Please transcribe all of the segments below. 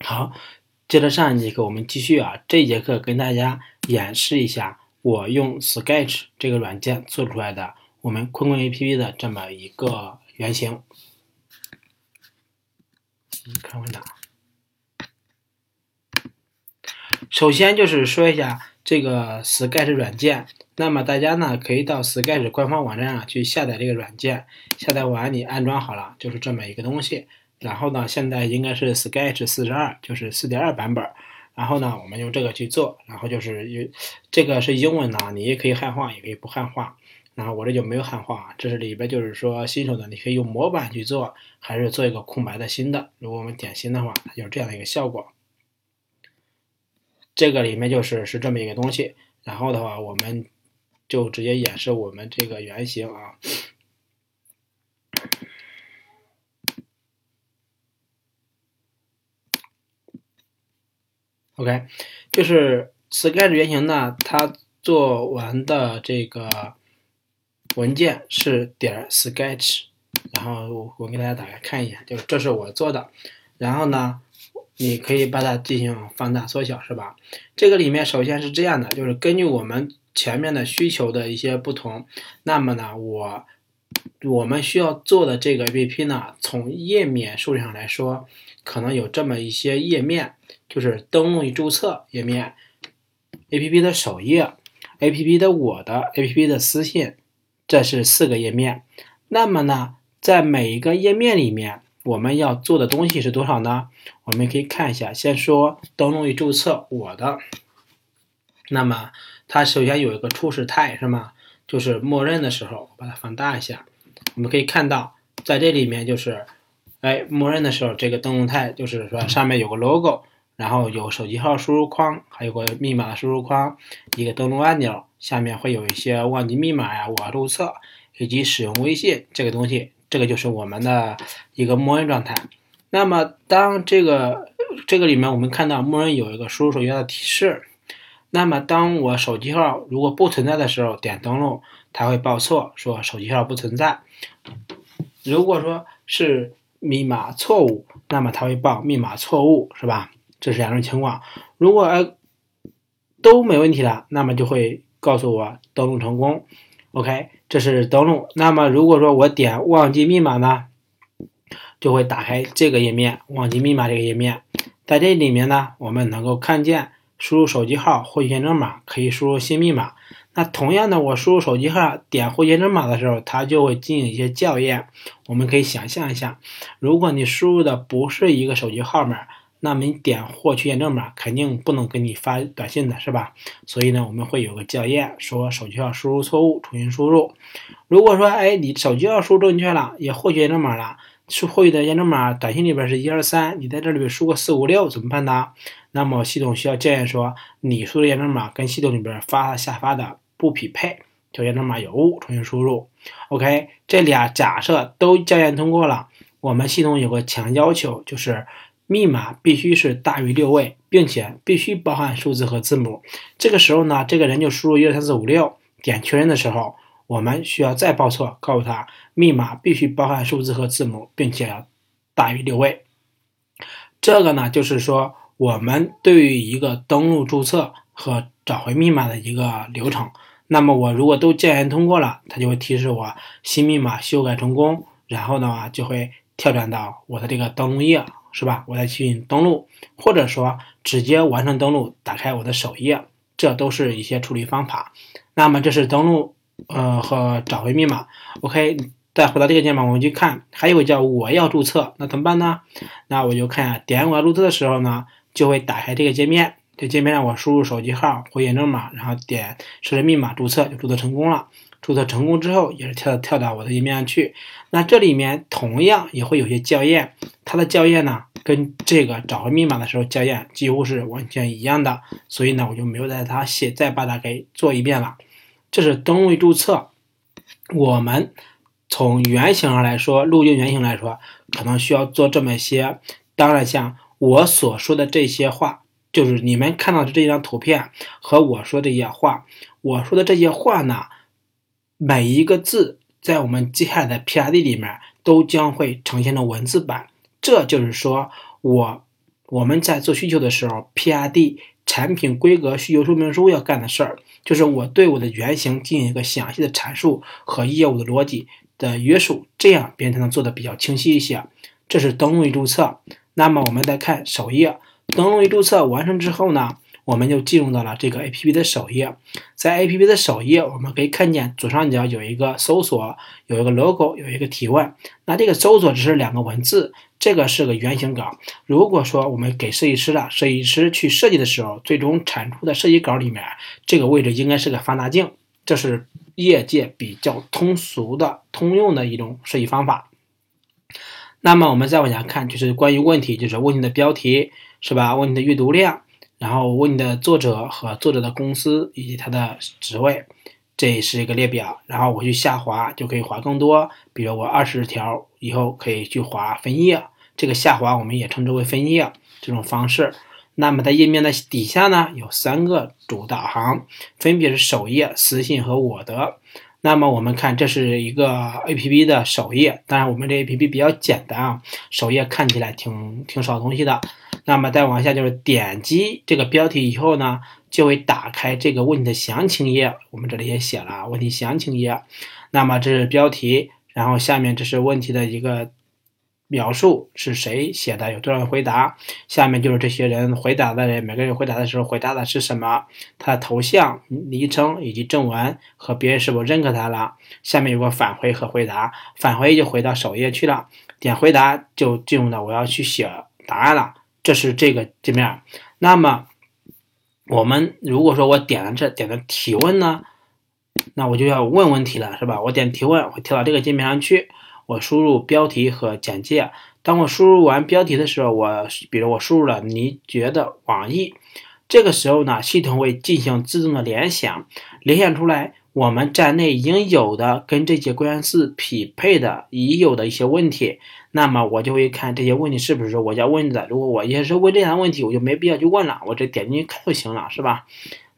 好，接着上一节课我们继续啊，这一节课跟大家演示一下我用 Sketch 这个软件做出来的我们坤坤 APP 的这么一个原型。看回答。首先就是说一下这个 Sketch 软件，那么大家呢可以到 Sketch 官方网站上去下载这个软件，下载完你安装好了就是这么一个东西。然后呢，现在应该是 Sketch 四十二，就是四点二版本。然后呢，我们用这个去做，然后就是有这个是英文的，你也可以汉化，也可以不汉化。然后我这就没有汉化啊，这是里边就是说新手的，你可以用模板去做，还是做一个空白的新的。如果我们点新的话，它就是这样的一个效果。这个里面就是是这么一个东西。然后的话，我们就直接演示我们这个原型啊。OK，就是 Sketch 原型呢，它做完的这个文件是点 Sketch，然后我给大家打开看一眼，就是这是我做的。然后呢，你可以把它进行放大缩小，是吧？这个里面首先是这样的，就是根据我们前面的需求的一些不同，那么呢，我我们需要做的这个 APP 呢，从页面数量来说，可能有这么一些页面。就是登录与注册页面，APP 的首页，APP 的我的，APP 的私信，这是四个页面。那么呢，在每一个页面里面，我们要做的东西是多少呢？我们可以看一下，先说登录与注册我的。那么它首先有一个初始态是吗？就是默认的时候，我把它放大一下，我们可以看到，在这里面就是，哎，默认的时候这个登录态就是说上面有个 logo。然后有手机号输入框，还有个密码输入框，一个登录按钮，下面会有一些忘记密码呀，我要注册，以及使用微信这个东西，这个就是我们的一个默认状态。那么当这个这个里面我们看到默认有一个输入手机号的提示，那么当我手机号如果不存在的时候点登录，它会报错，说手机号不存在。如果说是密码错误，那么它会报密码错误，是吧？这是两种情况，如果都没问题了，那么就会告诉我登录成功。OK，这是登录。那么如果说我点忘记密码呢，就会打开这个页面，忘记密码这个页面。在这里面呢，我们能够看见输入手机号、获取验证码，可以输入新密码。那同样的，我输入手机号点获取验证码的时候，它就会进行一些校验。我们可以想象一下，如果你输入的不是一个手机号码。那么你点获取验证码，肯定不能给你发短信的是吧？所以呢，我们会有个校验，说手机号输入错误，重新输入。如果说，哎，你手机号输入正确了，也获取验证码了，是获取的验证码短信里边是一二三，你在这里边输个四五六，怎么办呢？那么系统需要校验说，你输的验证码跟系统里边发下发的不匹配，条件证码有误，重新输入。OK，这俩假设都校验通过了，我们系统有个强要求，就是。密码必须是大于六位，并且必须包含数字和字母。这个时候呢，这个人就输入一二三四五六，点确认的时候，我们需要再报错，告诉他密码必须包含数字和字母，并且大于六位。这个呢，就是说我们对于一个登录注册和找回密码的一个流程。那么我如果都校验通过了，它就会提示我新密码修改成功，然后的话就会跳转到我的这个登录页。是吧？我再去登录，或者说直接完成登录，打开我的首页，这都是一些处理方法。那么这是登录，呃和找回密码。OK，再回到这个键盘，我们去看，还有个叫我要注册，那怎么办呢？那我就看点我要注册的时候呢，就会打开这个界面。这界面让我输入手机号或验证码，然后点设置密码注册，就注册成功了。注册成功之后，也是跳跳到我的页面上去。那这里面同样也会有些校验，它的校验呢，跟这个找回密码的时候校验几乎是完全一样的。所以呢，我就没有在它写，再把它给做一遍了。这是登录注册。我们从原型上来说，路径原型来说，可能需要做这么些。当然，像我所说的这些话，就是你们看到的这张图片和我说这些话，我说的这些话呢。每一个字在我们接下来的 PRD 里面都将会呈现成文字版，这就是说我我们在做需求的时候，PRD 产品规格需求说明书要干的事儿，就是我对我的原型进行一个详细的阐述和业务的逻辑的约束，这样别人才能做的比较清晰一些。这是登录与注册。那么我们再看首页，登录与注册完成之后呢？我们就进入到了这个 A P P 的首页，在 A P P 的首页，我们可以看见左上角有一个搜索，有一个 logo，有一个提问。那这个搜索只是两个文字，这个是个原型稿。如果说我们给设计师了，设计师去设计的时候，最终产出的设计稿里面，这个位置应该是个放大镜。这是业界比较通俗的、通用的一种设计方法。那么我们再往下看，就是关于问题，就是问题的标题是吧？问你的阅读量。然后问你的作者和作者的公司以及他的职位，这是一个列表。然后我去下滑就可以滑更多，比如我二十条以后可以去滑分页，这个下滑我们也称之为分页这种方式。那么在页面的底下呢，有三个主导航，分别是首页、私信和我的。那么我们看，这是一个 A P P 的首页，当然我们这 A P P 比较简单啊，首页看起来挺挺少东西的。那么再往下就是点击这个标题以后呢，就会打开这个问题的详情页。我们这里也写了问题详情页。那么这是标题，然后下面这是问题的一个描述，是谁写的，有多少人回答。下面就是这些人回答的人，每个人回答的时候回答的是什么，他的头像、昵称以及正文和别人是否认可他了。下面有个返回和回答，返回就回到首页去了，点回答就进入到我要去写答案了。这是这个界面，那么我们如果说我点了这点的提问呢，那我就要问问题了，是吧？我点提问，会跳到这个界面上去，我输入标题和简介。当我输入完标题的时候，我比如我输入了你觉得网易，这个时候呢，系统会进行自动的联想，联想出来。我们站内已经有的跟这些关键词匹配的已有的一些问题，那么我就会看这些问题是不是我要问的。如果我也是问这样的问题，我就没必要去问了，我这点进去看就行了，是吧？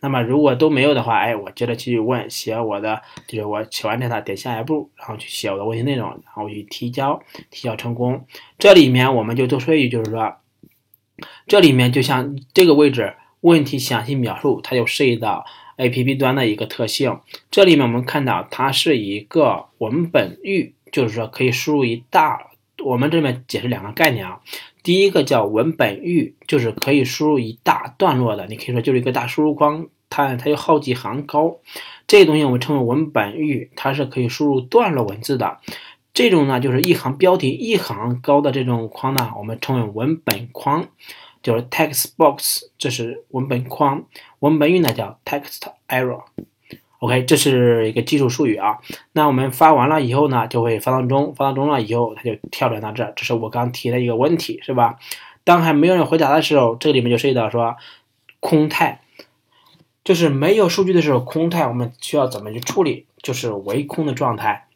那么如果都没有的话，哎，我接着继续问，写我的，就是我写完这套，点下一步，然后去写我的问题内容，然后去提交，提交成功。这里面我们就多说一句，就是说，这里面就像这个位置，问题详细描述，它就涉及到。A P P 端的一个特性，这里面我们看到它是一个文本域，就是说可以输入一大。我们这边解释两个概念啊，第一个叫文本域，就是可以输入一大段落的，你可以说就是一个大输入框，它它有好几行高，这东西我们称为文本域，它是可以输入段落文字的。这种呢，就是一行标题一行高的这种框呢，我们称为文本框。就是 text box，这是文本框，文本域呢叫 text arrow。OK，这是一个技术术语啊。那我们发完了以后呢，就会发到中，发到中了以后，它就跳转到这。这是我刚提的一个问题，是吧？当还没有人回答的时候，这里面就涉及到说空态，就是没有数据的时候，空态我们需要怎么去处理？就是唯空的状态。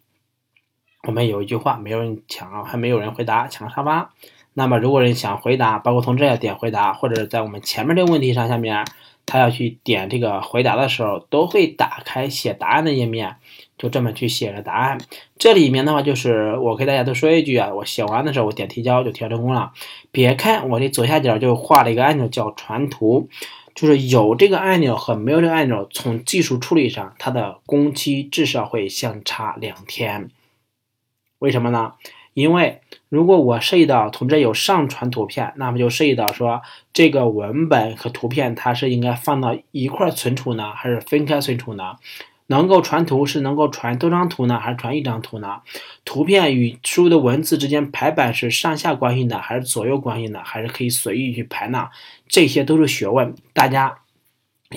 我们有一句话，没有人抢，还没有人回答，抢沙发。那么，如果人想回答，包括从这点回答，或者在我们前面这个问题上下面，他要去点这个回答的时候，都会打开写答案的页面，就这么去写个答案。这里面的话，就是我给大家都说一句啊，我写完的时候，我点提交就提交成功了。别看我这左下角就画了一个按钮叫传图，就是有这个按钮和没有这个按钮，从技术处理上，它的工期至少会相差两天。为什么呢？因为如果我涉及到从这有上传图片，那么就涉及到说这个文本和图片它是应该放到一块存储呢，还是分开存储呢？能够传图是能够传多张图呢，还是传一张图呢？图片与输入的文字之间排版是上下关系的，还是左右关系的，还是可以随意去排呢？这些都是学问，大家。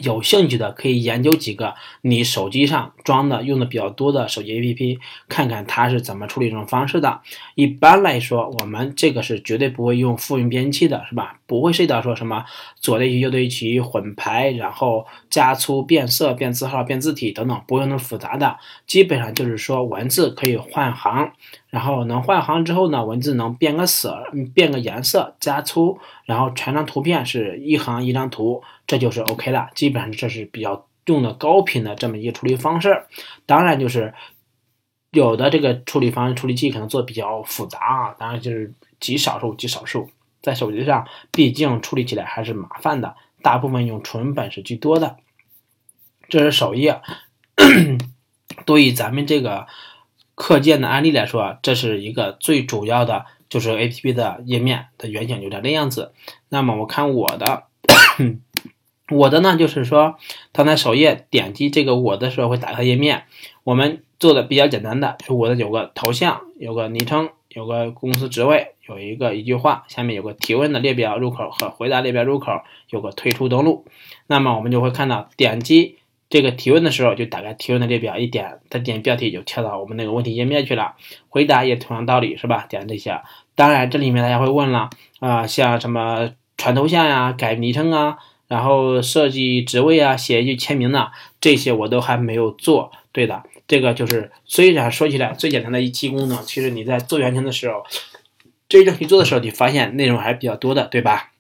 有兴趣的可以研究几个你手机上装的用的比较多的手机 APP，看看它是怎么处理这种方式的。一般来说，我们这个是绝对不会用复印编辑器的，是吧？不会涉及到说什么左对齐、右对齐、混排，然后加粗、变色、变字号、变字体等等，不会那么复杂的。基本上就是说文字可以换行。然后能换行之后呢，文字能变个色，变个颜色，加粗，然后传张图片是一行一张图，这就是 OK 了。基本上这是比较用的高频的这么一个处理方式。当然就是有的这个处理方式处理器可能做的比较复杂啊，当然就是极少数极少数。在手机上毕竟处理起来还是麻烦的，大部分用纯本是居多的。这是首页，对于咱们这个课件的案例来说，这是一个最主要的，就是 A P P 的页面的原型就长这样子。那么我看我的，我的呢，就是说，它在首页点击这个我的时候会打开页面。我们做的比较简单的，是我的有个头像，有个昵称。有个公司职位，有一个一句话，下面有个提问的列表入口和回答列表入口，有个退出登录。那么我们就会看到，点击这个提问的时候，就打开提问的列表，一点再点标题就跳到我们那个问题页面去了。回答也同样道理，是吧？点这些。当然，这里面大家会问了啊，像什么传头像呀、改昵称啊，然后设计职位啊、写一句签名呢，这些我都还没有做。对的。这个就是虽然说起来最简单的一期功能，其实你在做原型的时候，真正去做的时候，你发现内容还是比较多的，对吧？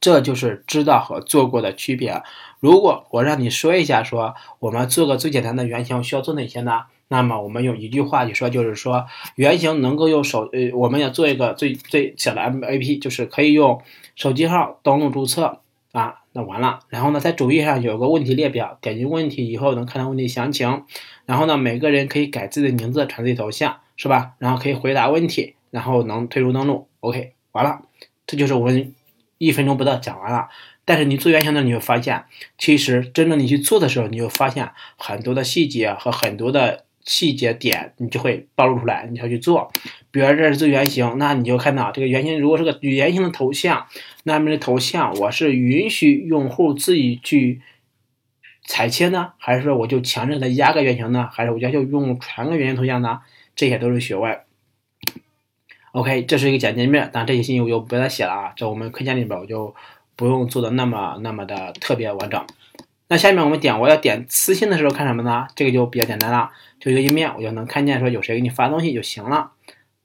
这就是知道和做过的区别。如果我让你说一下，说我们做个最简单的原型需要做哪些呢？那么我们用一句话去说，就是说原型能够用手，呃，我们要做一个最最小的 M A P，就是可以用手机号登录注册。啊，那完了。然后呢，在主页上有个问题列表，点击问题以后能看到问题详情。然后呢，每个人可以改自己的名字，传自己头像，是吧？然后可以回答问题，然后能退出登录。OK，完了，这就是我们一分钟不到讲完了。但是你做原型的，你会发现，其实真正你去做的时候，你就发现很多的细节和很多的。细节点你就会暴露出来，你要去做。比如这是做原型，那你就看到这个原型如果是个圆形的头像，那么这头像我是允许用户自己去裁切呢，还是说我就强制他压个原型呢？还是我要求用传个原型头像呢？这些都是学问。OK，这是一个简介面，但这些信息我就不再写了啊，这我们课件里边我就不用做的那么那么的特别完整。那下面我们点，我要点私信的时候看什么呢？这个就比较简单了，就一个页面，我就能看见说有谁给你发东西就行了。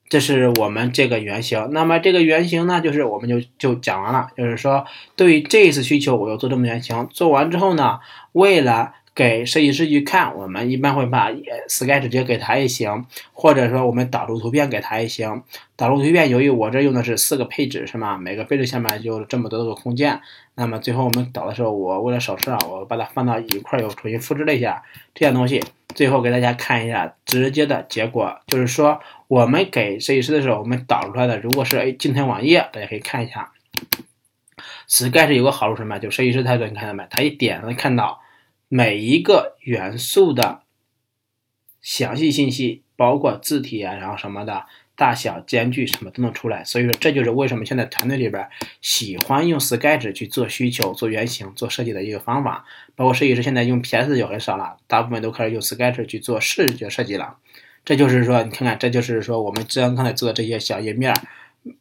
这是我们这个原型。那么这个原型呢，就是我们就就讲完了，就是说对于这一次需求，我要做这么原型。做完之后呢，为了给设计师去看，我们一般会把 Sketch 直接给他也行，或者说我们导入图片给他也行。导入图片，由于我这用的是四个配置，是吗？每个配置下面就这么多个空间。那么最后我们导的时候，我为了省事啊，我把它放到一块又重新复制了一下这样东西。最后给大家看一下直接的结果，就是说我们给设计师的时候，我们导出来的如果是哎静态网页，大家可以看一下。Sketch 有个好处什么？就设计师态度，你看到没？他一点能看到。每一个元素的详细信息，包括字体啊，然后什么的大小、间距什么都能出来。所以说，这就是为什么现在团队里边喜欢用 Sketch 去做需求、做原型、做设计的一个方法。包括设计师现在用 PS 就很少了，大部分都开始用 Sketch 去做视觉设计了。这就是说，你看看，这就是说我们刚刚才做的这些小页面，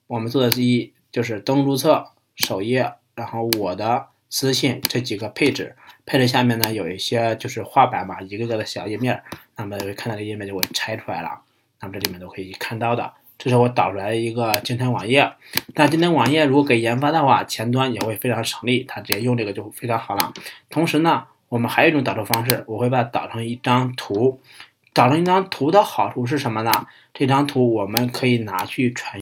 我们做的是一就是登录册首页，然后我的私信这几个配置。配置下面呢有一些就是画板嘛，一个个的小页面，那么看到这页面就会拆出来了，那么这里面都可以看到的。这是我导出来的一个静态网页，但静态网页如果给研发的话，前端也会非常省力，它直接用这个就非常好了。同时呢，我们还有一种导出方式，我会把它导成一张图。导成一张图的好处是什么呢？这张图我们可以拿去传。